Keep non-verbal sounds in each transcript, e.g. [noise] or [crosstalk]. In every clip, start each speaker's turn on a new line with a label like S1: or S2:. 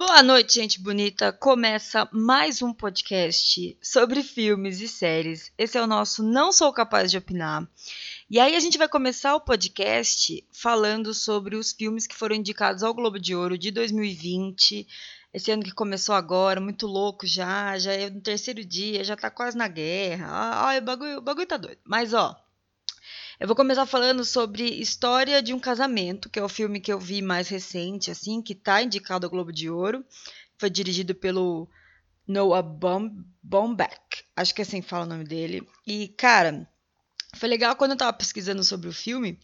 S1: Boa noite, gente bonita. Começa mais um podcast sobre filmes e séries. Esse é o nosso Não Sou Capaz de Opinar. E aí a gente vai começar o podcast falando sobre os filmes que foram indicados ao Globo de Ouro de 2020. Esse ano que começou agora, muito louco já, já é no terceiro dia, já tá quase na guerra. Ah, o bagulho, o bagulho tá doido. Mas ó, eu vou começar falando sobre História de um Casamento, que é o filme que eu vi mais recente, assim, que tá indicado ao Globo de Ouro. Foi dirigido pelo Noah Baumbach. Acho que é assim que fala o nome dele. E, cara, foi legal quando eu tava pesquisando sobre o filme,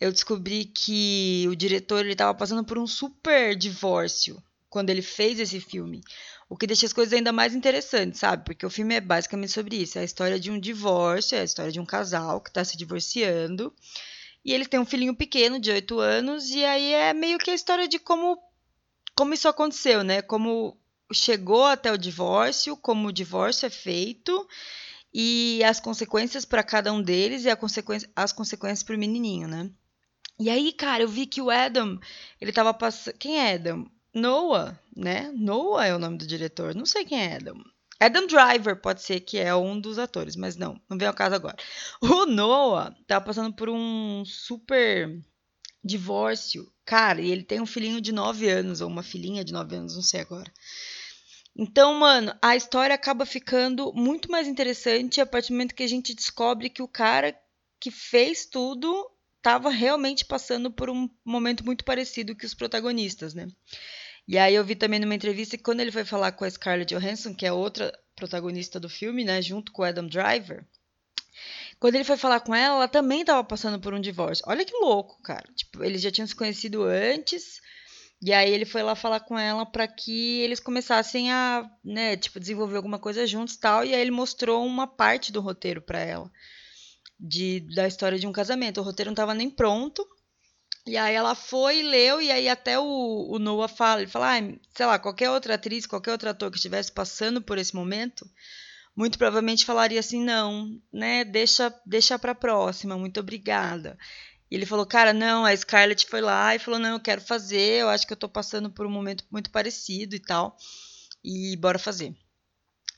S1: eu descobri que o diretor ele tava passando por um super divórcio quando ele fez esse filme. O que deixa as coisas ainda mais interessantes, sabe? Porque o filme é basicamente sobre isso. É a história de um divórcio, é a história de um casal que está se divorciando. E eles têm um filhinho pequeno de 8 anos. E aí é meio que a história de como, como isso aconteceu, né? Como chegou até o divórcio, como o divórcio é feito. E as consequências para cada um deles e consequência, as consequências para o menininho, né? E aí, cara, eu vi que o Adam, ele tava passando. Quem é Adam? Noah, né? Noah é o nome do diretor. Não sei quem é Adam. Adam Driver pode ser que é um dos atores, mas não, não vem ao caso agora. [laughs] O Noah tá passando por um super divórcio. Cara, e ele tem um filhinho de 9 anos, ou uma filhinha de 9 anos, não sei agora. Então, mano, a história acaba ficando muito mais interessante a partir do momento que a gente descobre que o cara que fez tudo estava realmente passando por um momento muito parecido que os protagonistas, né? E aí eu vi também numa entrevista que quando ele foi falar com a Scarlett Johansson, que é outra protagonista do filme, né, junto com o Adam Driver, quando ele foi falar com ela, ela também estava passando por um divórcio. Olha que louco, cara. Tipo, eles já tinham se conhecido antes, e aí ele foi lá falar com ela para que eles começassem a, né, tipo, desenvolver alguma coisa juntos, tal, e aí ele mostrou uma parte do roteiro para ela. De, da história de um casamento. O roteiro não estava nem pronto, e aí ela foi, leu, e aí até o, o Noah fala, ele fala, ah, sei lá, qualquer outra atriz, qualquer outro ator que estivesse passando por esse momento, muito provavelmente falaria assim, não, né, deixa, deixa pra próxima, muito obrigada. E ele falou, cara, não, a Scarlett foi lá e falou, não, eu quero fazer, eu acho que eu tô passando por um momento muito parecido e tal, e bora fazer.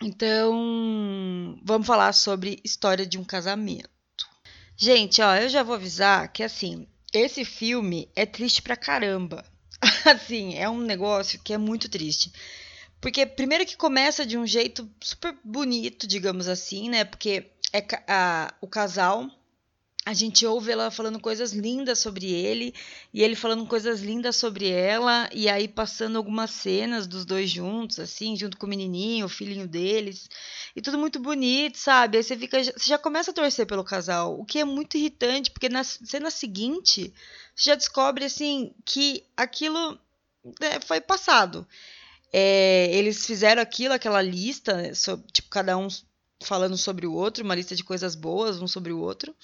S1: Então, vamos falar sobre história de um casamento. Gente, ó, eu já vou avisar que assim, esse filme é triste pra caramba. [laughs] assim, é um negócio que é muito triste. Porque, primeiro, que começa de um jeito super bonito, digamos assim, né? Porque é a, o casal a gente ouve ela falando coisas lindas sobre ele e ele falando coisas lindas sobre ela e aí passando algumas cenas dos dois juntos assim junto com o menininho o filhinho deles e tudo muito bonito sabe? Aí você fica você já começa a torcer pelo casal o que é muito irritante porque na cena seguinte você já descobre assim que aquilo né, foi passado. É, eles fizeram aquilo aquela lista sobre, tipo cada um falando sobre o outro uma lista de coisas boas um sobre o outro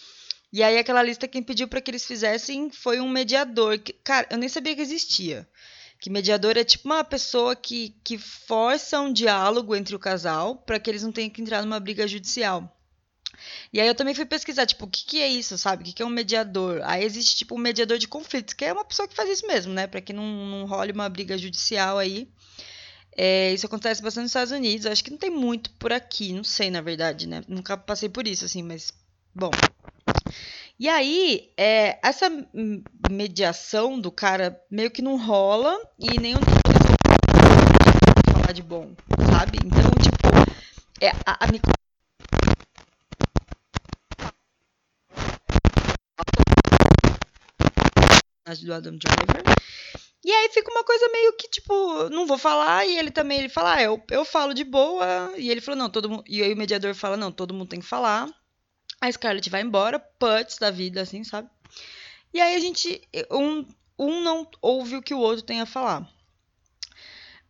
S1: e aí aquela lista quem pediu para que eles fizessem foi um mediador. Que, cara, eu nem sabia que existia. Que mediador é tipo uma pessoa que, que força um diálogo entre o casal para que eles não tenham que entrar numa briga judicial. E aí eu também fui pesquisar, tipo, o que, que é isso, sabe? O que, que é um mediador? Aí existe, tipo, um mediador de conflitos, que é uma pessoa que faz isso mesmo, né? Para que não, não role uma briga judicial aí. É, isso acontece bastante nos Estados Unidos. Acho que não tem muito por aqui, não sei, na verdade, né? Nunca passei por isso, assim, mas. Bom, e aí, é, essa mediação do cara meio que não rola e nem o falar de bom, sabe? Então, tipo, é, a, a do Adam Driver. E aí fica uma coisa meio que, tipo, não vou falar, e ele também ele fala, ah, eu, eu falo de boa, e ele falou, não, todo mundo. E aí o mediador fala, não, todo mundo tem que falar. A Scarlett vai embora, putz da vida, assim, sabe? E aí a gente. Um, um não ouve o que o outro tem a falar.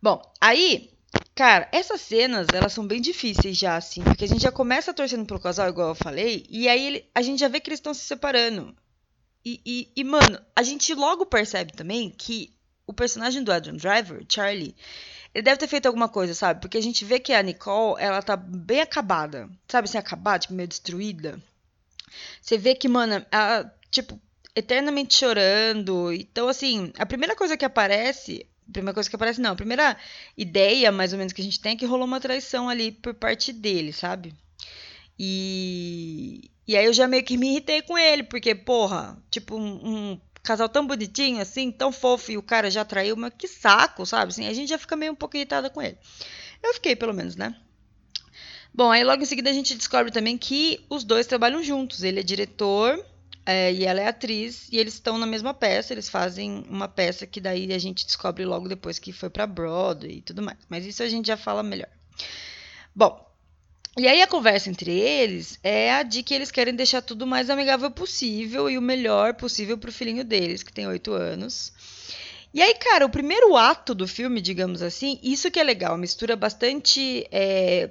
S1: Bom, aí, cara, essas cenas, elas são bem difíceis já, assim, porque a gente já começa torcendo pelo casal, igual eu falei, e aí ele, a gente já vê que eles estão se separando. E, e, e, mano, a gente logo percebe também que o personagem do Adam Driver, Charlie, ele deve ter feito alguma coisa, sabe? Porque a gente vê que a Nicole, ela tá bem acabada. Sabe assim, acabada, tipo, meio destruída. Você vê que, mano, ela, tipo, eternamente chorando. Então, assim, a primeira coisa que aparece primeira coisa que aparece, não. A primeira ideia, mais ou menos, que a gente tem é que rolou uma traição ali por parte dele, sabe? E, e aí eu já meio que me irritei com ele, porque, porra, tipo, um, um casal tão bonitinho, assim, tão fofo, e o cara já traiu, mas que saco, sabe? Assim, a gente já fica meio um pouco irritada com ele. Eu fiquei, pelo menos, né? Bom, aí logo em seguida a gente descobre também que os dois trabalham juntos. Ele é diretor é, e ela é atriz, e eles estão na mesma peça, eles fazem uma peça que daí a gente descobre logo depois que foi para Broadway e tudo mais. Mas isso a gente já fala melhor. Bom, e aí a conversa entre eles é a de que eles querem deixar tudo o mais amigável possível e o melhor possível pro filhinho deles, que tem oito anos. E aí, cara, o primeiro ato do filme, digamos assim, isso que é legal, mistura bastante é,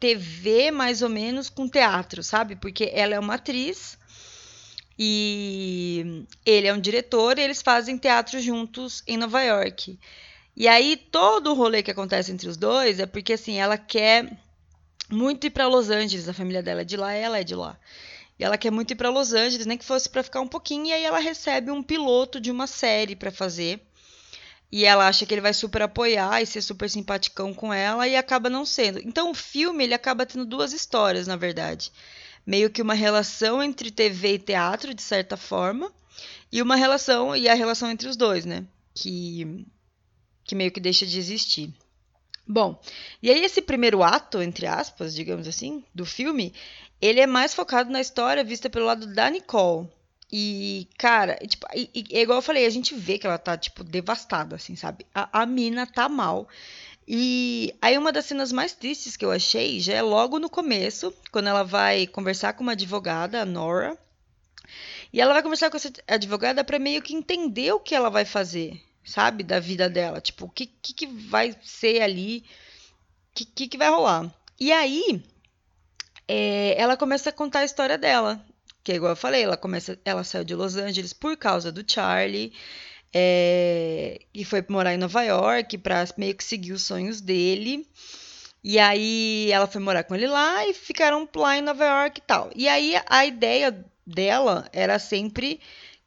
S1: TV mais ou menos com teatro, sabe? Porque ela é uma atriz e ele é um diretor e eles fazem teatro juntos em Nova York. E aí todo o rolê que acontece entre os dois é porque assim, ela quer muito ir para Los Angeles, a família dela é de lá, ela é de lá. E ela quer muito ir para Los Angeles, nem que fosse para ficar um pouquinho, e aí ela recebe um piloto de uma série para fazer. E ela acha que ele vai super apoiar e ser super simpaticão com ela e acaba não sendo. Então o filme ele acaba tendo duas histórias, na verdade meio que uma relação entre TV e teatro, de certa forma, e uma relação, e a relação entre os dois, né? Que, que meio que deixa de existir. Bom, e aí esse primeiro ato, entre aspas, digamos assim, do filme, ele é mais focado na história vista pelo lado da Nicole. E, cara, tipo, e, e, igual eu falei, a gente vê que ela tá, tipo, devastada, assim, sabe? A, a mina tá mal. E aí uma das cenas mais tristes que eu achei já é logo no começo, quando ela vai conversar com uma advogada, a Nora. E ela vai conversar com essa advogada para meio que entender o que ela vai fazer, sabe, da vida dela, tipo, o que, que, que vai ser ali, o que, que, que vai rolar. E aí, é, ela começa a contar a história dela, que é igual eu falei, ela começa, ela saiu de Los Angeles por causa do Charlie é, e foi morar em Nova York para meio que seguir os sonhos dele. E aí ela foi morar com ele lá e ficaram lá em Nova York e tal. E aí a ideia dela era sempre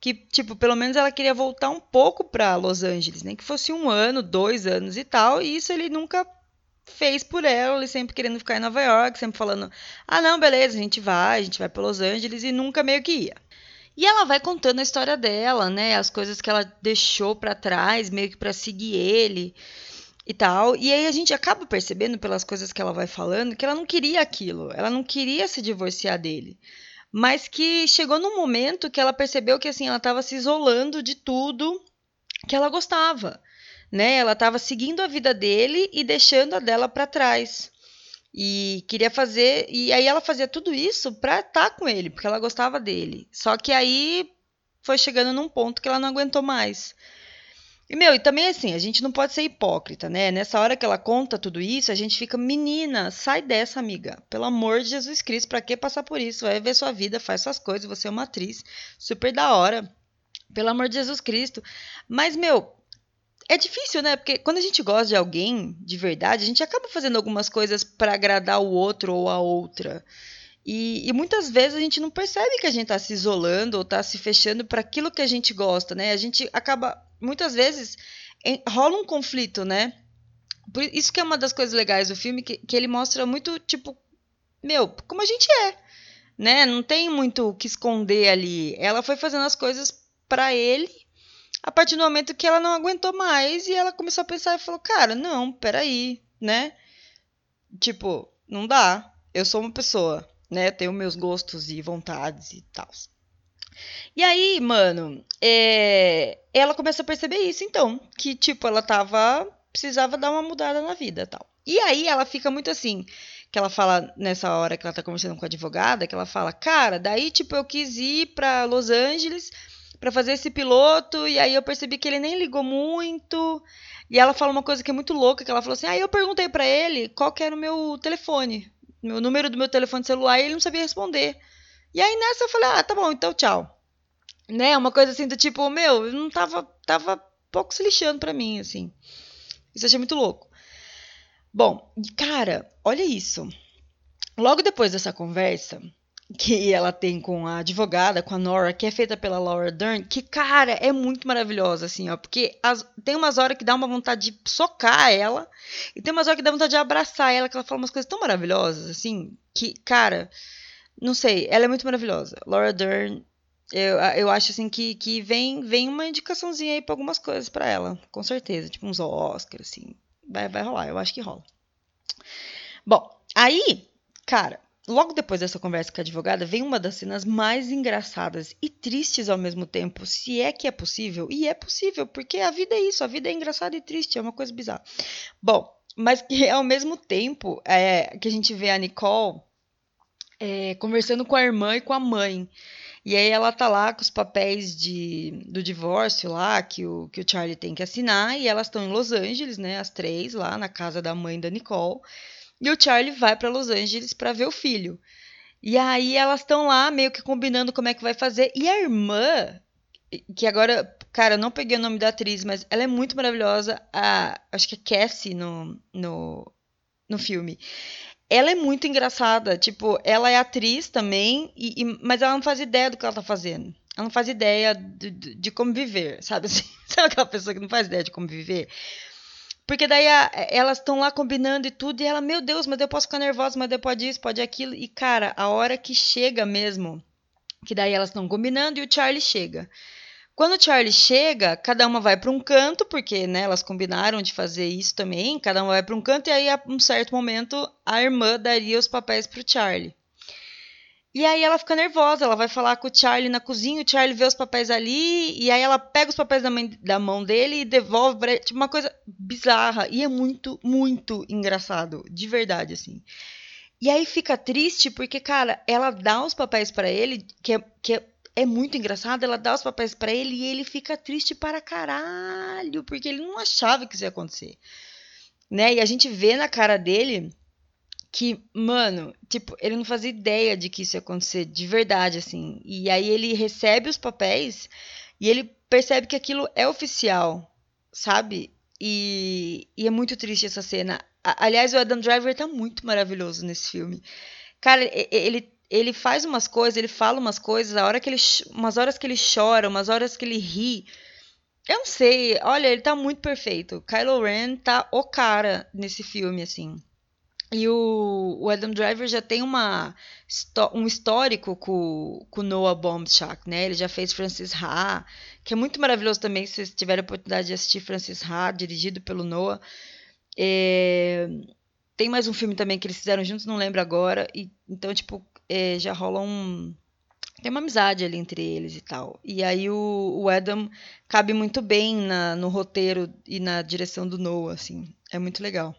S1: que, tipo, pelo menos ela queria voltar um pouco para Los Angeles, nem que fosse um ano, dois anos e tal. E isso ele nunca fez por ela, ele sempre querendo ficar em Nova York, sempre falando: ah, não, beleza, a gente vai, a gente vai para Los Angeles e nunca meio que ia. E ela vai contando a história dela, né? As coisas que ela deixou para trás, meio que para seguir ele e tal. E aí a gente acaba percebendo pelas coisas que ela vai falando que ela não queria aquilo, ela não queria se divorciar dele. Mas que chegou num momento que ela percebeu que assim, ela estava se isolando de tudo que ela gostava, né? Ela estava seguindo a vida dele e deixando a dela para trás. E queria fazer. E aí ela fazia tudo isso pra estar tá com ele, porque ela gostava dele. Só que aí foi chegando num ponto que ela não aguentou mais. E, meu, e também assim, a gente não pode ser hipócrita, né? Nessa hora que ela conta tudo isso, a gente fica, menina, sai dessa, amiga. Pelo amor de Jesus Cristo, pra que passar por isso? Vai ver sua vida, faz suas coisas, você é uma atriz super da hora. Pelo amor de Jesus Cristo. Mas, meu, é difícil, né? Porque quando a gente gosta de alguém de verdade, a gente acaba fazendo algumas coisas para agradar o outro ou a outra. E, e, muitas vezes a gente não percebe que a gente está se isolando ou está se fechando para aquilo que a gente gosta, né? A gente acaba, muitas vezes, em, rola um conflito, né? Por isso que é uma das coisas legais do filme, que, que ele mostra muito, tipo, meu, como a gente é, né? Não tem muito o que esconder ali. Ela foi fazendo as coisas para ele a partir do momento que ela não aguentou mais e ela começou a pensar e falou: Cara, não, peraí, né? Tipo, não dá. Eu sou uma pessoa, né? Tenho meus gostos e vontades e tal. E aí, mano, é... ela começa a perceber isso, então, que, tipo, ela tava. precisava dar uma mudada na vida tal. E aí ela fica muito assim, que ela fala nessa hora que ela tá conversando com a advogada, que ela fala, cara, daí, tipo, eu quis ir pra Los Angeles para fazer esse piloto e aí eu percebi que ele nem ligou muito. E ela fala uma coisa que é muito louca, que ela falou assim: "Aí ah, eu perguntei para ele qual que era o meu telefone, meu número do meu telefone celular, e ele não sabia responder". E aí nessa eu falei: "Ah, tá bom, então tchau". Né? Uma coisa assim do tipo, meu, eu não tava tava pouco se lixando para mim, assim. Isso eu achei muito louco. Bom, cara, olha isso. Logo depois dessa conversa, que ela tem com a advogada, com a Nora, que é feita pela Laura Dern, que, cara, é muito maravilhosa, assim, ó. Porque as, tem umas horas que dá uma vontade de socar ela, e tem umas horas que dá vontade de abraçar ela, que ela fala umas coisas tão maravilhosas, assim, que, cara, não sei, ela é muito maravilhosa. Laura Dern, eu, eu acho, assim, que, que vem, vem uma indicaçãozinha aí pra algumas coisas para ela, com certeza. Tipo, uns Oscars, assim. Vai, vai rolar, eu acho que rola. Bom, aí, cara, Logo depois dessa conversa com a advogada, vem uma das cenas mais engraçadas e tristes ao mesmo tempo, se é que é possível. E é possível, porque a vida é isso, a vida é engraçada e triste, é uma coisa bizarra. Bom, mas que [laughs] ao mesmo tempo é, que a gente vê a Nicole é, conversando com a irmã e com a mãe. E aí ela tá lá com os papéis de, do divórcio lá, que o, que o Charlie tem que assinar, e elas estão em Los Angeles, né, as três, lá na casa da mãe da Nicole. E o Charlie vai para Los Angeles para ver o filho. E aí elas estão lá meio que combinando como é que vai fazer. E a irmã, que agora, cara, eu não peguei o nome da atriz, mas ela é muito maravilhosa. A, acho que é Cassie no, no, no filme. Ela é muito engraçada. Tipo, ela é atriz também, e, e, mas ela não faz ideia do que ela tá fazendo. Ela não faz ideia de, de, de como viver, sabe assim? [laughs] Sabe aquela pessoa que não faz ideia de como viver? Porque daí a, elas estão lá combinando e tudo, e ela, meu Deus, mas eu posso ficar nervosa, mas eu pode isso, pode aquilo. E, cara, a hora que chega mesmo, que daí elas estão combinando e o Charlie chega. Quando o Charlie chega, cada uma vai para um canto, porque né, elas combinaram de fazer isso também, cada uma vai para um canto, e aí, a um certo momento, a irmã daria os papéis para o Charlie. E aí ela fica nervosa, ela vai falar com o Charlie na cozinha, o Charlie vê os papéis ali, e aí ela pega os papéis da, mãe, da mão dele e devolve pra ele, tipo uma coisa bizarra. E é muito, muito engraçado, de verdade, assim. E aí fica triste porque, cara, ela dá os papéis para ele, que é, que é, é muito engraçado, ela dá os papéis para ele e ele fica triste para caralho, porque ele não achava que isso ia acontecer. Né? E a gente vê na cara dele que, mano, tipo, ele não fazia ideia de que isso ia acontecer de verdade, assim. E aí ele recebe os papéis e ele percebe que aquilo é oficial, sabe? E, e é muito triste essa cena. aliás, o Adam Driver tá muito maravilhoso nesse filme. Cara, ele, ele faz umas coisas, ele fala umas coisas, a hora que ele, umas horas que ele chora, umas horas que ele ri. Eu não sei, olha, ele tá muito perfeito. Kylo Ren tá o cara nesse filme, assim. E o, o, Adam Driver já tem uma, um histórico com, com Noah Baumbach, né? Ele já fez Francis Ha, que é muito maravilhoso também, se vocês tiverem a oportunidade de assistir Francis Ha, dirigido pelo Noah. É, tem mais um filme também que eles fizeram juntos, não lembro agora. E, então, tipo, é, já rola um... Tem uma amizade ali entre eles e tal. E aí o, o Adam cabe muito bem na, no roteiro e na direção do Noah, assim. É muito legal.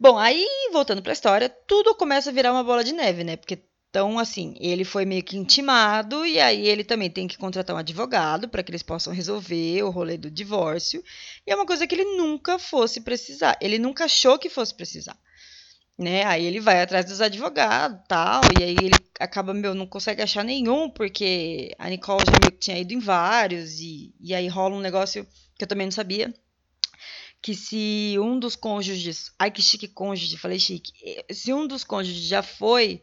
S1: Bom, aí voltando para a história, tudo começa a virar uma bola de neve, né? Porque então, assim, ele foi meio que intimado e aí ele também tem que contratar um advogado para que eles possam resolver o rolê do divórcio. E é uma coisa que ele nunca fosse precisar. Ele nunca achou que fosse precisar. Né? Aí ele vai atrás dos advogados, tal, e aí ele acaba, meu, não consegue achar nenhum, porque a Nicole já meio que tinha ido em vários, e, e aí rola um negócio que eu também não sabia, que se um dos cônjuges. Ai, que chique cônjuge, falei chique. Se um dos cônjuges já foi.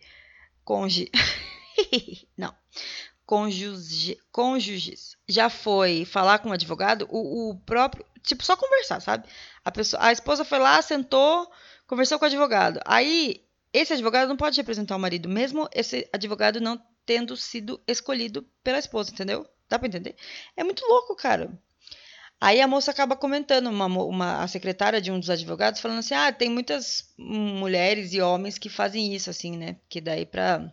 S1: Cônjuge. [laughs] Não. Cônjuge, cônjuges já foi falar com o advogado, o, o, próprio. Tipo, só conversar, sabe? A, pessoa, a esposa foi lá, sentou, conversou com o advogado. Aí, esse advogado não pode representar o marido, mesmo esse advogado não tendo sido escolhido pela esposa, entendeu? Dá pra entender? É muito louco, cara. Aí a moça acaba comentando, uma, uma, a secretária de um dos advogados, falando assim: ah, tem muitas mulheres e homens que fazem isso, assim, né? Que daí pra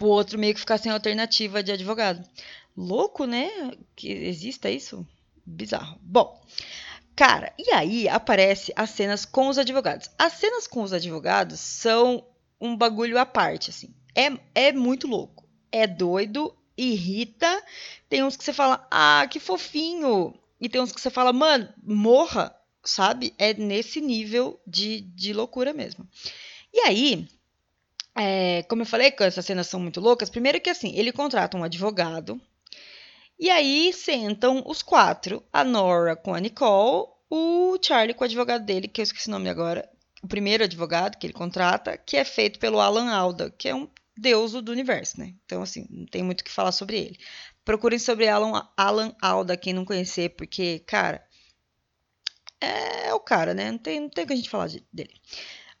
S1: o outro meio que ficar sem alternativa de advogado. Louco, né? Que exista isso? Bizarro. Bom, cara, e aí aparece as cenas com os advogados. As cenas com os advogados são um bagulho à parte, assim. É, é muito louco. É doido, irrita. Tem uns que você fala, ah, que fofinho. E tem uns que você fala, mano, morra, sabe? É nesse nível de, de loucura mesmo. E aí, é, como eu falei, que essas cenas são muito loucas, primeiro que assim, ele contrata um advogado, e aí sentam os quatro, a Nora com a Nicole, o Charlie com o advogado dele, que eu esqueci o nome agora, o primeiro advogado que ele contrata, que é feito pelo Alan Alda, que é um deus do universo, né? Então, assim, não tem muito o que falar sobre ele. Procurem sobre Alan, Alan Alda, quem não conhecer, porque, cara, é, o cara, né? Não tem, não tem o que a gente falar de, dele.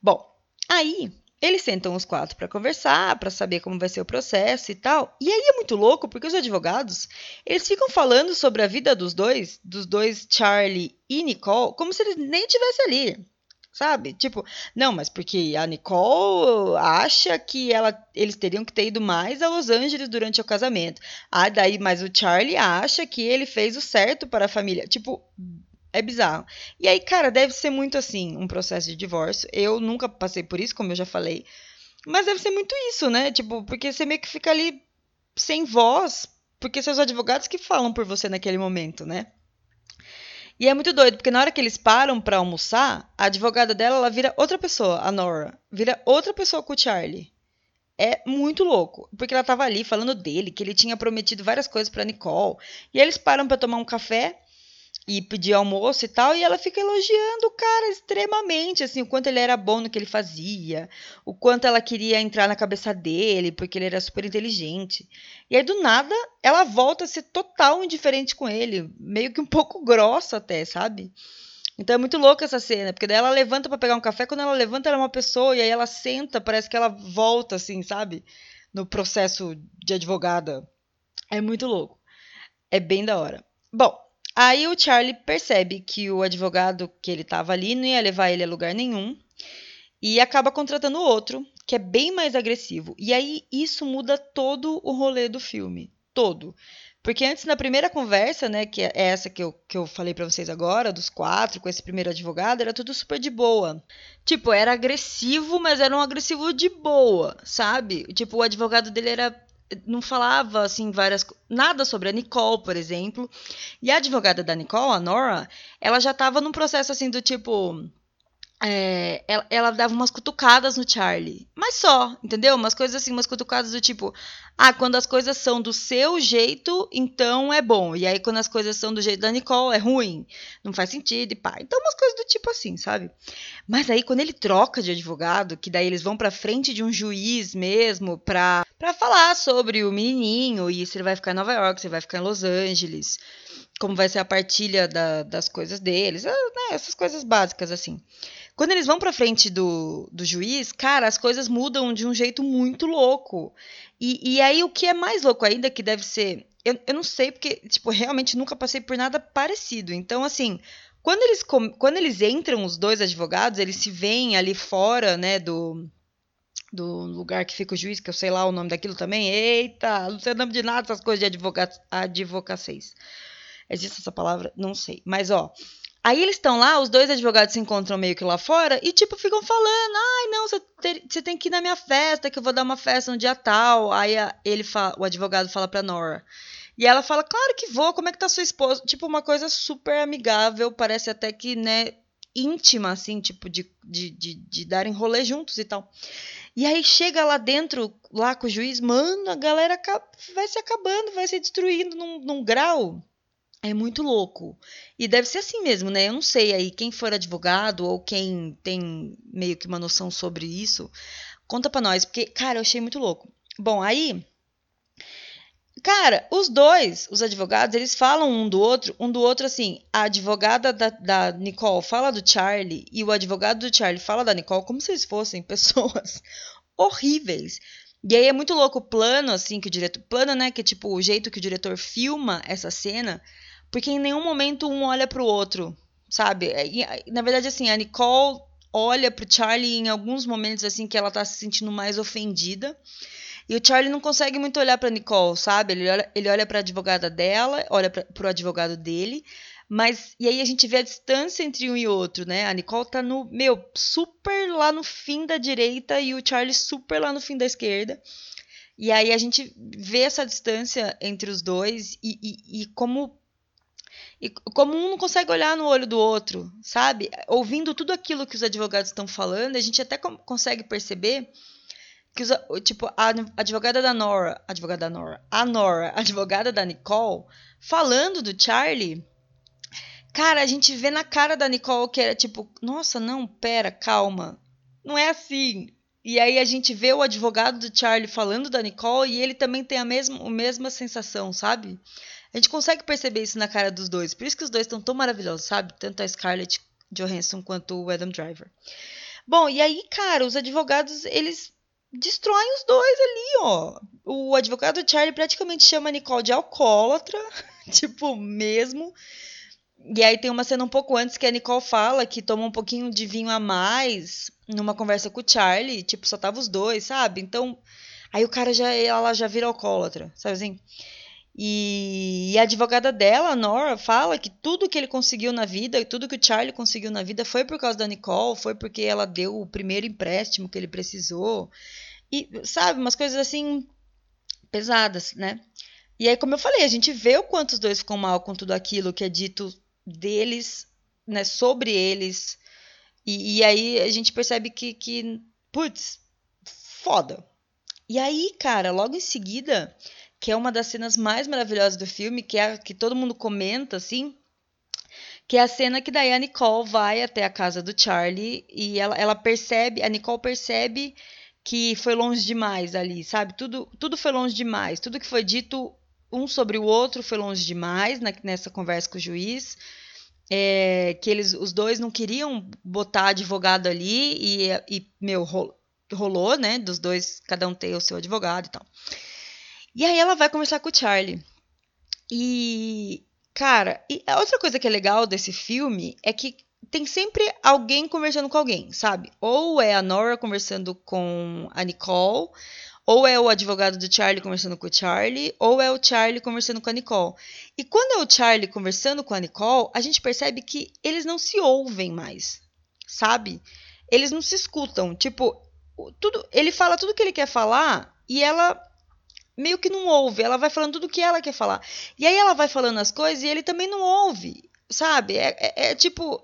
S1: Bom, aí eles sentam os quatro para conversar, para saber como vai ser o processo e tal. E aí é muito louco, porque os advogados, eles ficam falando sobre a vida dos dois, dos dois Charlie e Nicole, como se eles nem tivessem ali. Sabe? Tipo, não, mas porque a Nicole acha que ela, eles teriam que ter ido mais a Los Angeles durante o casamento. Ah, daí, mas o Charlie acha que ele fez o certo para a família. Tipo, é bizarro. E aí, cara, deve ser muito assim, um processo de divórcio. Eu nunca passei por isso, como eu já falei. Mas deve ser muito isso, né? Tipo, porque você meio que fica ali sem voz, porque os advogados que falam por você naquele momento, né? E é muito doido, porque na hora que eles param para almoçar, a advogada dela, ela vira outra pessoa, a Nora. Vira outra pessoa com o Charlie. É muito louco, porque ela tava ali falando dele, que ele tinha prometido várias coisas para Nicole. E aí eles param para tomar um café e pedir almoço e tal, e ela fica elogiando o cara extremamente, assim, o quanto ele era bom no que ele fazia, o quanto ela queria entrar na cabeça dele, porque ele era super inteligente. E aí, do nada, ela volta a ser total indiferente com ele, meio que um [laughs] pouco grossa até, sabe? Então é muito louca essa cena, porque daí ela levanta para pegar um café, quando ela levanta ela é uma pessoa, e aí ela senta, parece que ela volta, assim, sabe? No processo de advogada. É muito louco. É bem da hora. Bom, Aí o Charlie percebe que o advogado que ele estava ali não ia levar ele a lugar nenhum e acaba contratando outro, que é bem mais agressivo. E aí isso muda todo o rolê do filme, todo. Porque antes, na primeira conversa, né, que é essa que eu, que eu falei para vocês agora, dos quatro, com esse primeiro advogado, era tudo super de boa. Tipo, era agressivo, mas era um agressivo de boa, sabe? Tipo, o advogado dele era não falava assim várias nada sobre a Nicole, por exemplo. E a advogada da Nicole, a Nora, ela já estava num processo assim do tipo é, ela, ela, dava umas cutucadas no Charlie. Mas só, entendeu? Umas coisas assim, umas cutucadas do tipo: ah, quando as coisas são do seu jeito, então é bom. E aí, quando as coisas são do jeito da Nicole, é ruim. Não faz sentido e pá. Então, umas coisas do tipo assim, sabe? Mas aí, quando ele troca de advogado, que daí eles vão pra frente de um juiz mesmo pra, pra falar sobre o menininho e se ele vai ficar em Nova York, se ele vai ficar em Los Angeles como vai ser a partilha da, das coisas deles, ah, né, essas coisas básicas assim. Quando eles vão pra frente do, do juiz, cara, as coisas mudam de um jeito muito louco. E, e aí o que é mais louco ainda, que deve ser. Eu, eu não sei, porque, tipo, realmente nunca passei por nada parecido. Então, assim, quando eles, quando eles entram, os dois advogados, eles se veem ali fora, né, do, do lugar que fica o juiz, que eu sei lá o nome daquilo também. Eita, não sei o nome de nada essas coisas de advoga advocacês. Existe essa palavra? Não sei. Mas, ó, Aí eles estão lá, os dois advogados se encontram meio que lá fora e, tipo, ficam falando: ai, não, você, tem que ir na minha festa, que eu vou dar uma festa no dia tal. Aí a, ele o advogado fala pra Nora. E ela fala: claro que vou, como é que tá sua esposa? Tipo, uma coisa super amigável, parece até que, né, íntima, assim, tipo, de, de, de, de darem rolê juntos e tal. E aí chega lá dentro, lá com o juiz, mano, a galera vai se acabando, vai se destruindo num, num grau é muito louco. E deve ser assim mesmo, né? Eu não sei aí, quem for advogado ou quem tem meio que uma noção sobre isso, conta pra nós, porque, cara, eu achei muito louco. Bom, aí. Cara, os dois, os advogados, eles falam um do outro, um do outro assim. A advogada da, da Nicole fala do Charlie e o advogado do Charlie fala da Nicole como se eles fossem [laughs] pessoas horríveis. E aí é muito louco o plano, assim, que o diretor. Plano, né? Que é tipo o jeito que o diretor filma essa cena porque em nenhum momento um olha para o outro, sabe? E, na verdade, assim, a Nicole olha para o Charlie em alguns momentos assim que ela tá se sentindo mais ofendida. E o Charlie não consegue muito olhar para Nicole, sabe? Ele olha, ele olha para a advogada dela, olha para o advogado dele, mas e aí a gente vê a distância entre um e outro, né? A Nicole tá no, meu, super lá no fim da direita e o Charlie super lá no fim da esquerda. E aí a gente vê essa distância entre os dois e, e, e como e como um não consegue olhar no olho do outro, sabe? Ouvindo tudo aquilo que os advogados estão falando, a gente até consegue perceber que os, tipo a advogada da Nora, advogada da Nora, a Nora, [laughs] advogada da Nicole, falando do Charlie, cara, a gente vê na cara da Nicole que era tipo, nossa, não, pera, calma, não é assim, E aí a gente vê o advogado do Charlie falando da Nicole e ele também tem a mesma, a mesma sensação, sabe? A gente consegue perceber isso na cara dos dois. Por isso que os dois estão tão maravilhosos, sabe? Tanto a Scarlett Johansson quanto o Adam Driver. Bom, e aí, cara, os advogados, eles destroem os dois ali, ó. O advogado Charlie praticamente chama a Nicole de alcoólatra, [laughs] tipo, mesmo. E aí tem uma cena um pouco antes que a Nicole fala que toma um pouquinho de vinho a mais numa conversa com o Charlie, tipo, só tava os dois, sabe? Então, aí o cara já, ela já vira alcoólatra, sabe assim? E, e a advogada dela, a Nora, fala que tudo que ele conseguiu na vida, tudo que o Charlie conseguiu na vida foi por causa da Nicole, foi porque ela deu o primeiro empréstimo que ele precisou. E, sabe, umas coisas assim pesadas, né? E aí, como eu falei, a gente vê o quanto os dois ficam mal com tudo aquilo que é dito deles, né, sobre eles. E, e aí a gente percebe que, que, putz, foda. E aí, cara, logo em seguida, que é uma das cenas mais maravilhosas do filme, que é que todo mundo comenta, assim, que é a cena que daí a Nicole vai até a casa do Charlie e ela, ela percebe, a Nicole percebe que foi longe demais ali, sabe? Tudo, tudo foi longe demais. Tudo que foi dito um sobre o outro foi longe demais na, nessa conversa com o juiz. É, que eles, os dois não queriam botar advogado ali e, e meu, rolou, né? Dos dois, cada um ter o seu advogado e tal. E aí ela vai conversar com o Charlie. E, cara, e outra coisa que é legal desse filme é que tem sempre alguém conversando com alguém, sabe? Ou é a Nora conversando com a Nicole, ou é o advogado do Charlie conversando com o Charlie, ou é o Charlie conversando com a Nicole. E quando é o Charlie conversando com a Nicole, a gente percebe que eles não se ouvem mais, sabe? Eles não se escutam. Tipo, tudo, ele fala tudo que ele quer falar e ela meio que não ouve. Ela vai falando tudo que ela quer falar. E aí ela vai falando as coisas e ele também não ouve, sabe? É, é, é tipo,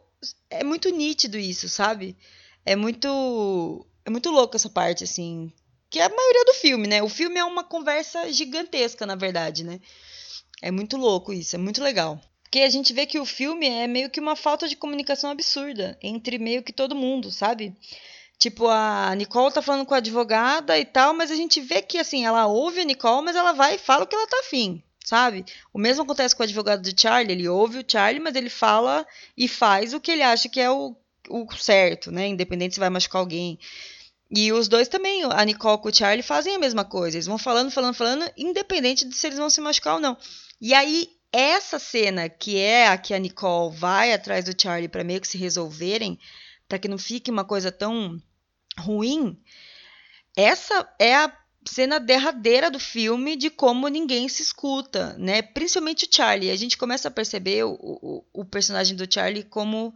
S1: é muito nítido isso, sabe? É muito, é muito louco essa parte, assim que é a maioria do filme, né? O filme é uma conversa gigantesca, na verdade, né? É muito louco isso, é muito legal. Porque a gente vê que o filme é meio que uma falta de comunicação absurda entre meio que todo mundo, sabe? Tipo, a Nicole tá falando com a advogada e tal, mas a gente vê que, assim, ela ouve a Nicole, mas ela vai e fala o que ela tá afim, sabe? O mesmo acontece com o advogado do Charlie, ele ouve o Charlie, mas ele fala e faz o que ele acha que é o, o certo, né? Independente se vai machucar alguém. E os dois também, a Nicole com o Charlie, fazem a mesma coisa. Eles vão falando, falando, falando, independente de se eles vão se machucar ou não. E aí, essa cena, que é a que a Nicole vai atrás do Charlie para meio que se resolverem, para que não fique uma coisa tão ruim, essa é a cena derradeira do filme de como ninguém se escuta, né? Principalmente o Charlie. A gente começa a perceber o, o, o personagem do Charlie como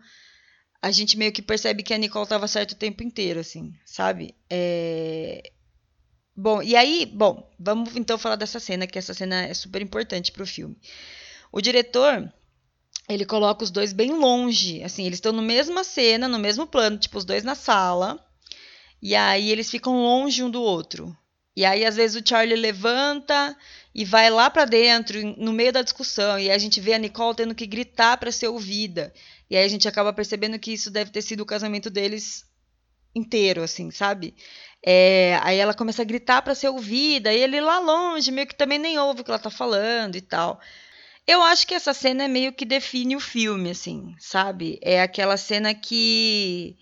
S1: a gente meio que percebe que a Nicole estava certo o tempo inteiro, assim, sabe? É... Bom, e aí, bom, vamos então falar dessa cena, que essa cena é super importante para o filme. O diretor, ele coloca os dois bem longe, assim, eles estão na mesma cena, no mesmo plano, tipo, os dois na sala, e aí eles ficam longe um do outro. E aí, às vezes, o Charlie levanta e vai lá para dentro, no meio da discussão, e a gente vê a Nicole tendo que gritar para ser ouvida. E aí a gente acaba percebendo que isso deve ter sido o casamento deles inteiro, assim, sabe? É, aí ela começa a gritar para ser ouvida, e ele lá longe, meio que também nem ouve o que ela tá falando e tal. Eu acho que essa cena é meio que define o filme, assim, sabe? É aquela cena que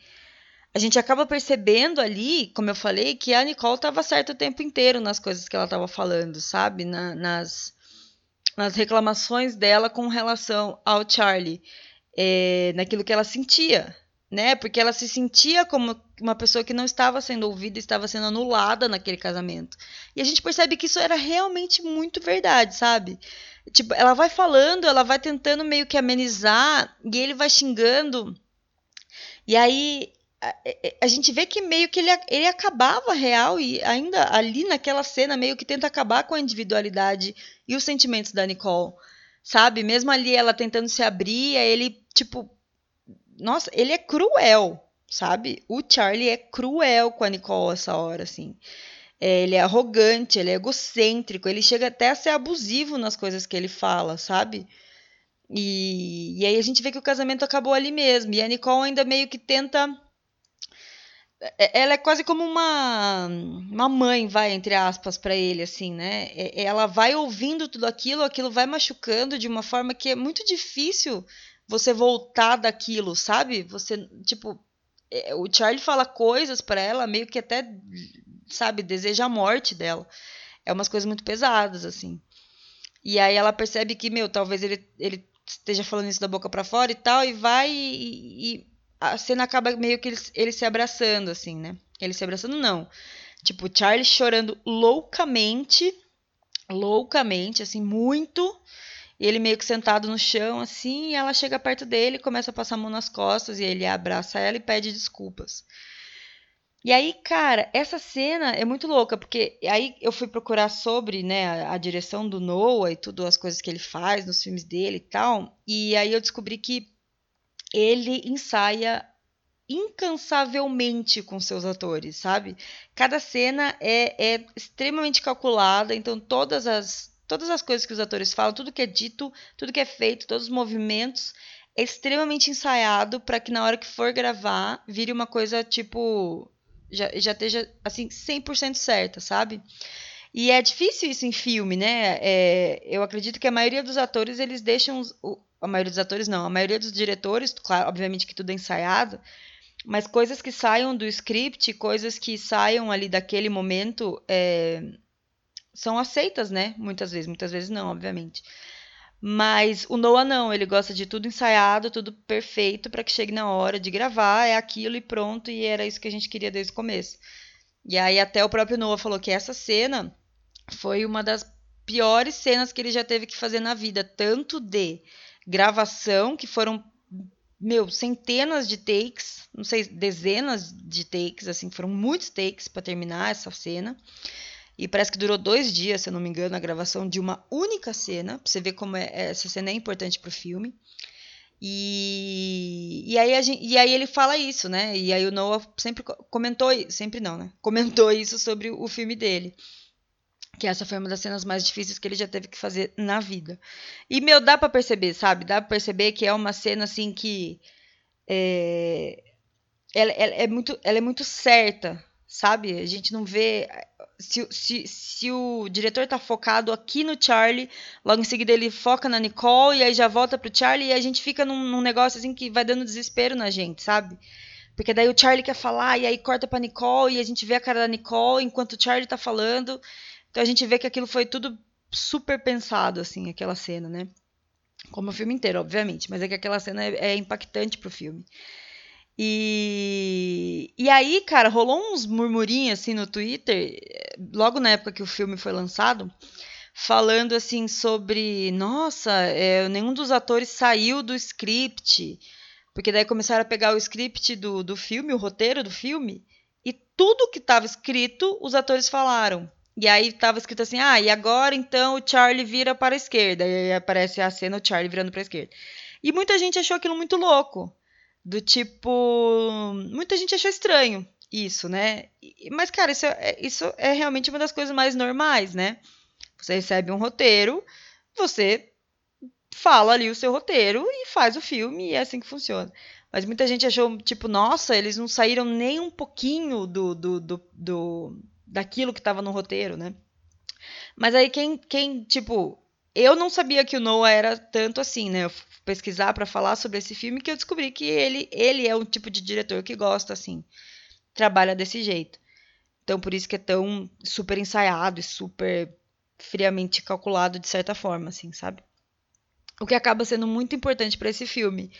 S1: a gente acaba percebendo ali, como eu falei, que a Nicole estava certo o tempo inteiro nas coisas que ela estava falando, sabe? Na, nas, nas reclamações dela com relação ao Charlie é, naquilo que ela sentia, né? Porque ela se sentia como uma pessoa que não estava sendo ouvida, estava sendo anulada naquele casamento. E a gente percebe que isso era realmente muito verdade, sabe? Tipo, ela vai falando, ela vai tentando meio que amenizar, e ele vai xingando. E aí a, a gente vê que meio que ele, ele acabava real e ainda ali naquela cena meio que tenta acabar com a individualidade e os sentimentos da Nicole sabe? Mesmo ali ela tentando se abrir, ele, tipo. Nossa, ele é cruel, sabe? O Charlie é cruel com a Nicole essa hora, assim. É, ele é arrogante, ele é egocêntrico, ele chega até a ser abusivo nas coisas que ele fala, sabe? E, e aí a gente vê que o casamento acabou ali mesmo. E a Nicole ainda meio que tenta é, ela é quase como uma, uma mãe, vai, entre aspas, para ele, assim, né? É, ela vai ouvindo tudo aquilo, aquilo vai machucando de uma forma que é muito difícil você voltar daquilo, sabe? Você, tipo, é, o Charlie fala coisas para ela, meio que até, sabe, deseja a morte dela. É umas coisas muito pesadas, assim. E aí ela percebe que, meu, talvez ele, ele esteja falando isso da boca para fora e tal, e vai e, e a cena acaba meio que eles, eles se abraçando, assim, né? Eles se abraçando, não. Tipo, Charlie chorando loucamente, loucamente, assim, muito. Ele meio que sentado no chão, assim, e ela chega perto dele, começa a passar a mão nas costas, e ele abraça ela e pede desculpas. E aí, cara, essa cena é muito louca, porque aí eu fui procurar sobre, né, a, a, direção do Noah e tudo, as coisas que ele faz nos filmes dele e tal, e aí eu descobri que ele ensaia incansavelmente com seus atores, sabe? Cada cena é, é extremamente calculada, então todas as todas as coisas que os atores falam, tudo que é dito, tudo que é feito, todos os movimentos é extremamente ensaiado para que na hora que for gravar vire uma coisa tipo já, já esteja assim 100% certa, sabe? E é difícil isso em filme, né? É, eu acredito que a maioria dos atores eles deixam o, a maioria dos atores não, a maioria dos diretores, claro, obviamente que tudo é ensaiado, mas coisas que saiam do script, coisas que saiam ali daquele momento, é, são aceitas, né? Muitas vezes, muitas vezes não, obviamente. Mas o Noah não, ele gosta de tudo ensaiado, tudo perfeito para que chegue na hora de gravar, é aquilo e pronto, e era isso que a gente queria desde o começo. E aí até o próprio Noah falou que essa cena foi uma das piores cenas que ele já teve que fazer na vida, tanto de gravação, que foram, meu, centenas de takes, não sei, dezenas de takes, assim, foram muitos takes para terminar essa cena. E parece que durou dois dias, se eu não me engano, a gravação de uma única cena, pra você ver como é, essa cena é importante pro filme. E, e, aí gente, e aí ele fala isso, né? E aí o Noah sempre comentou, sempre não, né? [laughs] Comentou isso sobre o filme dele que essa foi uma das cenas mais difíceis que ele já teve que fazer na vida. E, meu, dá para perceber, sabe? Dá pra perceber que é uma cena, assim, que... É, ela, ela, é muito, ela é muito certa, sabe? A gente não vê... Se, se, se o diretor tá focado aqui no Charlie, logo em seguida ele foca na Nicole, e aí já volta pro Charlie, e a gente fica num, num negócio, assim, que vai dando desespero na gente, sabe? Porque daí o Charlie quer falar, e aí corta pra Nicole, e a gente vê a cara da Nicole enquanto o Charlie tá falando... Então a gente vê que aquilo foi tudo super pensado, assim, aquela cena, né? Como o filme inteiro, obviamente, mas é que aquela cena é, é impactante pro filme. E, e aí, cara, rolou uns murmurinhos assim no Twitter, logo na época que o filme foi lançado, falando assim sobre, nossa, é, nenhum dos atores saiu do script, porque daí começaram a pegar o script do, do filme, o roteiro do filme, e tudo que estava escrito os atores falaram. E aí estava escrito assim: ah, e agora então o Charlie vira para a esquerda. E aí aparece a cena o Charlie virando para a esquerda. E muita gente achou aquilo muito louco. Do tipo. Muita gente achou estranho isso, né? Mas, cara, isso é, isso é realmente uma das coisas mais normais, né? Você recebe um roteiro, você fala ali o seu roteiro e faz o filme, e é assim que funciona. Mas muita gente achou, tipo, nossa, eles não saíram nem um pouquinho do, do, do, do daquilo que estava no roteiro, né? Mas aí quem, quem, tipo, eu não sabia que o Noah era tanto assim, né? Eu fui pesquisar para falar sobre esse filme que eu descobri que ele, ele é um tipo de diretor que gosta assim, trabalha desse jeito. Então por isso que é tão super ensaiado e super friamente calculado de certa forma, assim, sabe? O que acaba sendo muito importante para esse filme,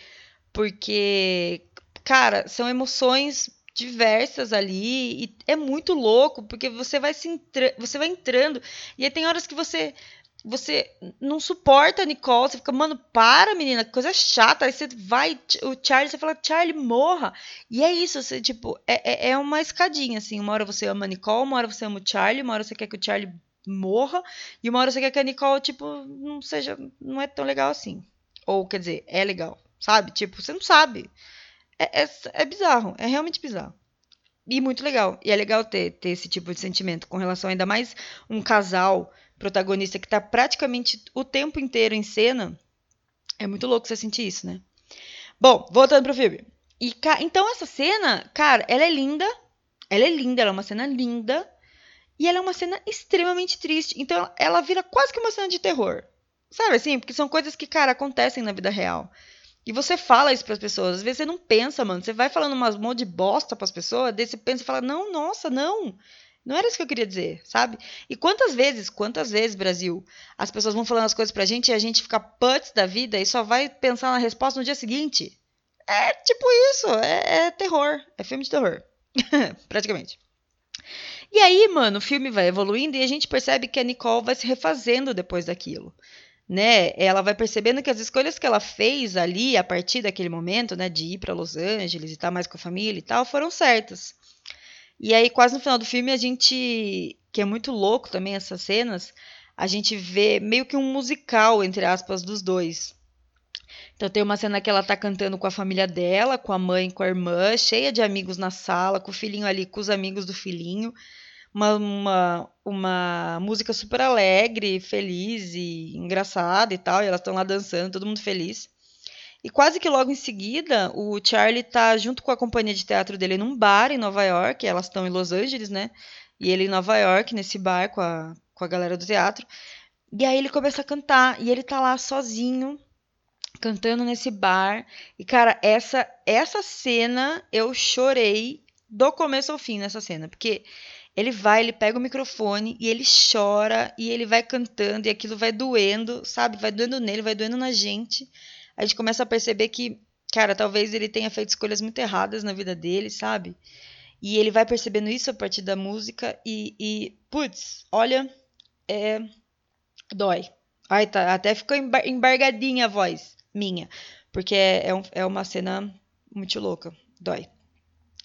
S1: porque cara, são emoções diversas ali e é muito louco porque você vai se você vai entrando e aí tem horas que você você não suporta a Nicole, você fica, mano, para, menina, que coisa chata. Aí você vai, o Charlie, você fala, Charlie, morra. E é isso, você, tipo, é, é, é uma escadinha, assim. Uma hora você ama a Nicole, uma hora você ama o Charlie, uma hora você quer que o Charlie morra, e uma hora você quer que a Nicole, tipo, não seja, não é tão legal assim. Ou, quer dizer, é legal, sabe? Tipo, você não sabe. É, é, é bizarro, é realmente bizarro. E muito legal. E é legal ter, ter esse tipo de sentimento com relação ainda mais um casal protagonista que está praticamente o tempo inteiro em cena. É muito louco você sentir isso, né? Bom, voltando pro filme. E, então essa cena, cara, ela é linda, Ela é linda, ela é uma cena linda. E ela é uma cena extremamente triste. Então ela vira quase que uma cena de terror. Sabe assim? Porque são coisas que, cara, acontecem na vida real. E você fala isso para as pessoas. Às vezes você não pensa, mano. Você vai falando umas monte de bosta para as pessoas, daí você pensa e fala: "Não, nossa, não. Não era isso que eu queria dizer", sabe? E quantas vezes, quantas vezes, Brasil, as pessoas vão falando as coisas pra gente e a gente fica putz da vida e só vai pensar na resposta no dia seguinte? É tipo isso, é, é terror, é filme de terror. [laughs] Praticamente. E aí, mano, o filme vai evoluindo e a gente percebe que a Nicole vai se refazendo depois daquilo né? Ela vai percebendo que as escolhas que ela fez ali a partir daquele momento, né, de ir para Los Angeles e estar mais com a família e tal, foram certas. E aí quase no final do filme a gente, que é muito louco também essas cenas, a gente vê meio que um musical entre aspas dos dois. Então tem uma cena que ela tá cantando com a família dela, com a mãe, com a irmã, cheia de amigos na sala, com o filhinho ali, com os amigos do filhinho uma, uma, uma música super alegre, feliz e engraçada e tal, e elas estão lá dançando, todo mundo feliz. E quase que logo em seguida, o Charlie tá junto com a companhia de teatro dele num bar em Nova York, elas estão em Los Angeles, né? E ele em Nova York, nesse bar com a, com a galera do teatro. E aí ele começa a cantar, e ele tá lá sozinho, cantando nesse bar. E, cara, essa, essa cena eu chorei do começo ao fim nessa cena, porque ele vai, ele pega o microfone e ele chora e ele vai cantando e aquilo vai doendo, sabe? Vai doendo nele, vai doendo na gente. A gente começa a perceber que, cara, talvez ele tenha feito escolhas muito erradas na vida dele, sabe? E ele vai percebendo isso a partir da música e, e putz, olha, é. dói. Ai, tá, até ficou embargadinha a voz minha, porque é, é, um, é uma cena muito louca, dói.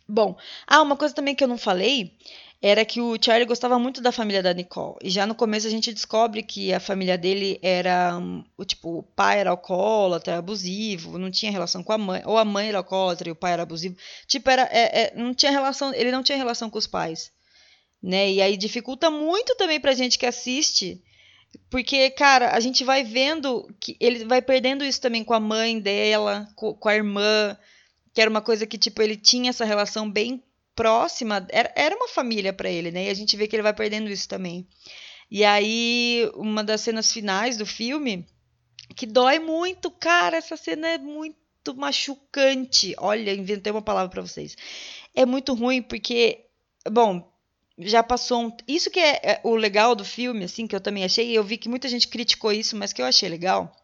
S1: Bom, ah, uma coisa também que eu não falei era que o Charlie gostava muito da família da Nicole. E já no começo a gente descobre que a família dele era, o tipo, o pai era alcoólatra, abusivo, não tinha relação com a mãe, ou a mãe era alcoólatra e o pai era abusivo. Tipo, era, é, é, não tinha relação, ele não tinha relação com os pais, né? E aí dificulta muito também pra gente que assiste, porque, cara, a gente vai vendo que ele vai perdendo isso também com a mãe dela, com, com a irmã, que era uma coisa que, tipo, ele tinha essa relação bem próxima, era, era uma família para ele, né? E a gente vê que ele vai perdendo isso também. E aí, uma das cenas finais do filme, que dói muito, cara, essa cena é muito machucante. Olha, inventei uma palavra para vocês. É muito ruim porque, bom, já passou um... Isso que é, é, o legal do filme, assim, que eu também achei, e eu vi que muita gente criticou isso, mas que eu achei legal,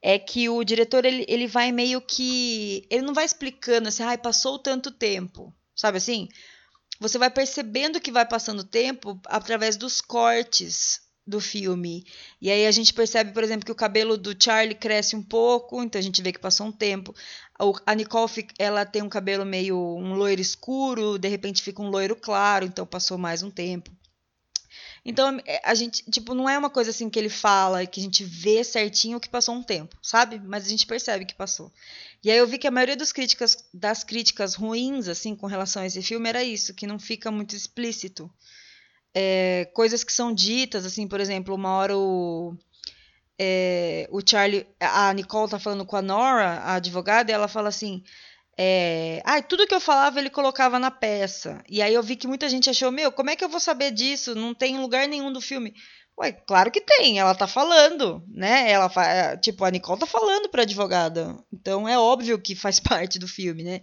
S1: é que o diretor, ele, ele vai meio que... Ele não vai explicando assim, ai, passou tanto tempo sabe assim? Você vai percebendo que vai passando o tempo através dos cortes do filme. E aí a gente percebe, por exemplo, que o cabelo do Charlie cresce um pouco, então a gente vê que passou um tempo. A Nicole, ela tem um cabelo meio um loiro escuro, de repente fica um loiro claro, então passou mais um tempo. Então é, a gente, tipo, não é uma coisa assim que ele fala, que a gente vê certinho que passou um tempo, sabe? Mas a gente percebe que passou. E aí eu vi que a maioria das críticas, das críticas ruins, assim, com relação a esse filme era isso, que não fica muito explícito. É, coisas que são ditas, assim, por exemplo, uma hora o, é, o Charlie, a Nicole tá falando com a Nora, a advogada, e ela fala assim, é, ah, tudo que eu falava ele colocava na peça. E aí eu vi que muita gente achou, meu, como é que eu vou saber disso? Não tem lugar nenhum do filme. Ué, claro que tem, ela tá falando, né? Ela é, tipo, a Nicole tá falando pra advogada. Então é óbvio que faz [laughs] parte do filme, né?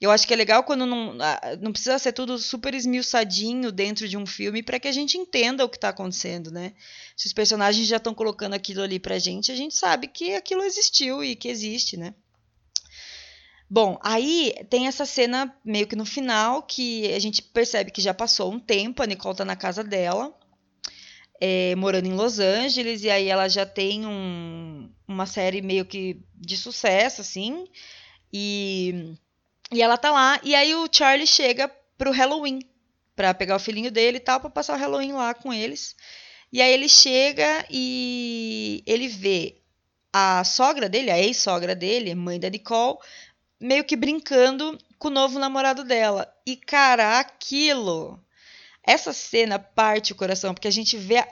S1: Eu acho que é legal quando não, não precisa ser tudo super esmiuçadinho dentro de um filme para que a gente entenda o que tá acontecendo, né? Se os personagens já estão colocando aquilo ali pra gente, a gente sabe que aquilo existiu e que existe, né? Bom, aí tem essa cena meio que no final que a gente percebe que já passou um tempo, a Nicole tá na casa dela é, morando em Los Angeles, e aí ela já tem um, uma série meio que de sucesso, assim, e, e ela tá lá, e aí o Charlie chega pro Halloween, para pegar o filhinho dele e tal, pra passar o Halloween lá com eles. E aí ele chega e ele vê a sogra dele, a ex-sogra dele, mãe da Nicole, meio que brincando com o novo namorado dela. E, cara, aquilo essa cena parte o coração, porque a gente vê a,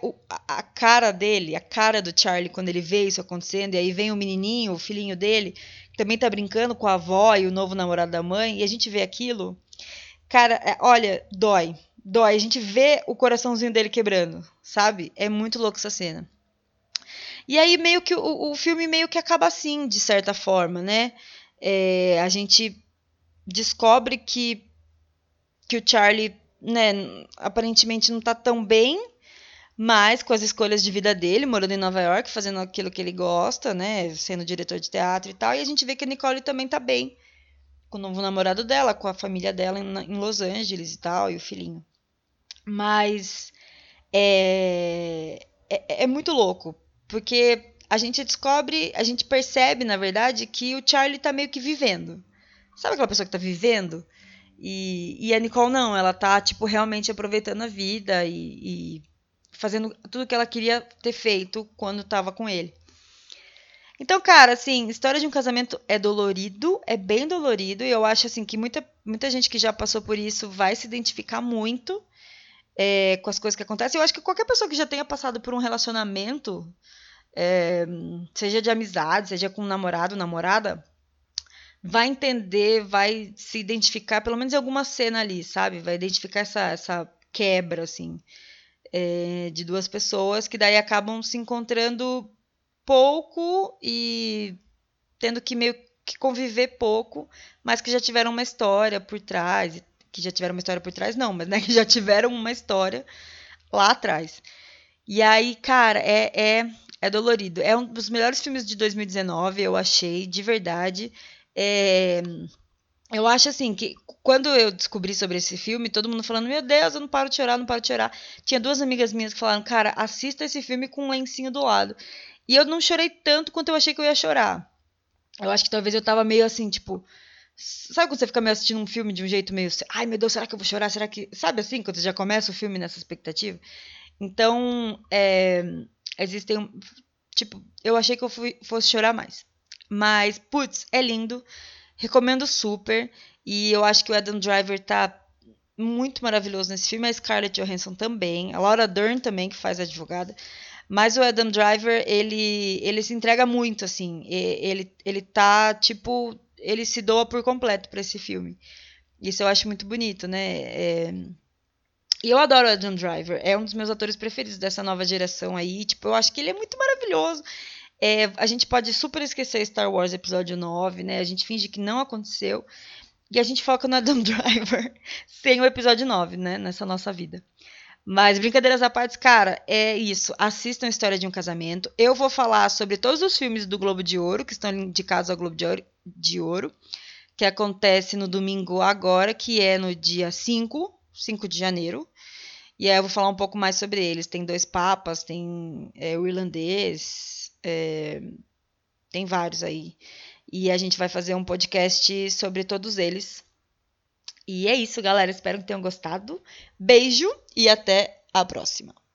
S1: a, cara dele, a cara do Charlie quando ele vê isso acontecendo, e aí vem o menininho, o filhinho dele, que também tá brincando com a avó e o novo namorado da mãe, e a gente vê aquilo. Cara, é, olha, dói. Dói. A gente vê o coraçãozinho dele quebrando, sabe? É muito louco essa cena. E aí, meio que o, o filme meio que acaba assim, de certa forma, né? É, a gente descobre que, que o Charlie, né, aparentemente não tá tão bem, mas com as escolhas de vida dele, morando em Nova York, fazendo aquilo que ele gosta, né, sendo diretor de teatro e tal, e a gente vê que a Nicole também tá bem, com o novo namorado dela, com a família dela em, Los Angeles e tal, e o filhinho. Mas é, é, é muito louco, porque a gente descobre, a gente percebe, na verdade, que o Charlie tá meio que vivendo. Sabe aquela pessoa que tá vivendo? E, e a Nicole não, ela tá, tipo, realmente aproveitando a vida e, e fazendo tudo que ela queria ter feito quando tava com ele. Então, cara, assim, história de um casamento é dolorido, é bem dolorido, e eu acho assim que muita, muita gente que já passou por isso vai se identificar muito é, com as coisas que acontecem. Eu acho que qualquer pessoa que já tenha passado por um relacionamento, é, seja de amizade, seja com um namorado, namorada, vai entender, vai se identificar, pelo menos em alguma cena ali, sabe? Vai identificar essa, essa quebra, assim, é, de duas pessoas que daí acabam se encontrando pouco e tendo que meio que conviver pouco, mas que já tiveram uma história por trás, que já tiveram uma história por trás, não, mas né, [laughs] que já tiveram uma história lá atrás. E aí, cara, é, é, é dolorido. É um dos melhores filmes de 2019, eu achei, de verdade. É, eu acho assim que quando eu descobri sobre esse filme, todo mundo falando: Meu Deus, eu não paro de chorar, não paro de chorar. Tinha duas amigas minhas que falaram: Cara, assista esse filme com um lencinho do lado. E eu não chorei tanto quanto eu achei que eu ia chorar. Eu acho que talvez eu tava meio assim, tipo. Sabe quando você fica meio assistindo um filme de um jeito meio. Ai meu Deus, será que eu vou chorar? Será que. Sabe assim, quando você já começa o filme nessa expectativa? Então, é, existem. Tipo, eu achei que eu fui, fosse chorar mais. Mas, putz, é lindo. Recomendo super. E eu acho que o Adam Driver tá muito maravilhoso nesse filme. A Scarlett Johansson também. A Laura Dern também, que faz a advogada. Mas o Adam Driver, ele, ele se entrega muito, assim. Ele, ele tá, tipo... Ele se doa por completo para esse filme. Isso eu acho muito bonito, né? É... E eu adoro o Adam Driver. É um dos meus atores preferidos dessa nova geração aí. Tipo, eu acho que ele é muito maravilhoso. É, a gente pode super esquecer Star Wars Episódio 9, né? A gente finge que não aconteceu. E a gente foca no Adam Driver sem o episódio 9, né? Nessa nossa vida. Mas brincadeiras à parte, cara, é isso. Assistam a História de um Casamento. Eu vou falar sobre todos os filmes do Globo de Ouro, que estão indicados ao Globo de Ouro, de Ouro que acontece no domingo agora, que é no dia 5, 5 de janeiro. E aí eu vou falar um pouco mais sobre eles. Tem dois papas, tem é, o irlandês, é, tem vários aí. E a gente vai fazer um podcast sobre todos eles. E é isso, galera. Espero que tenham gostado. Beijo e até a próxima.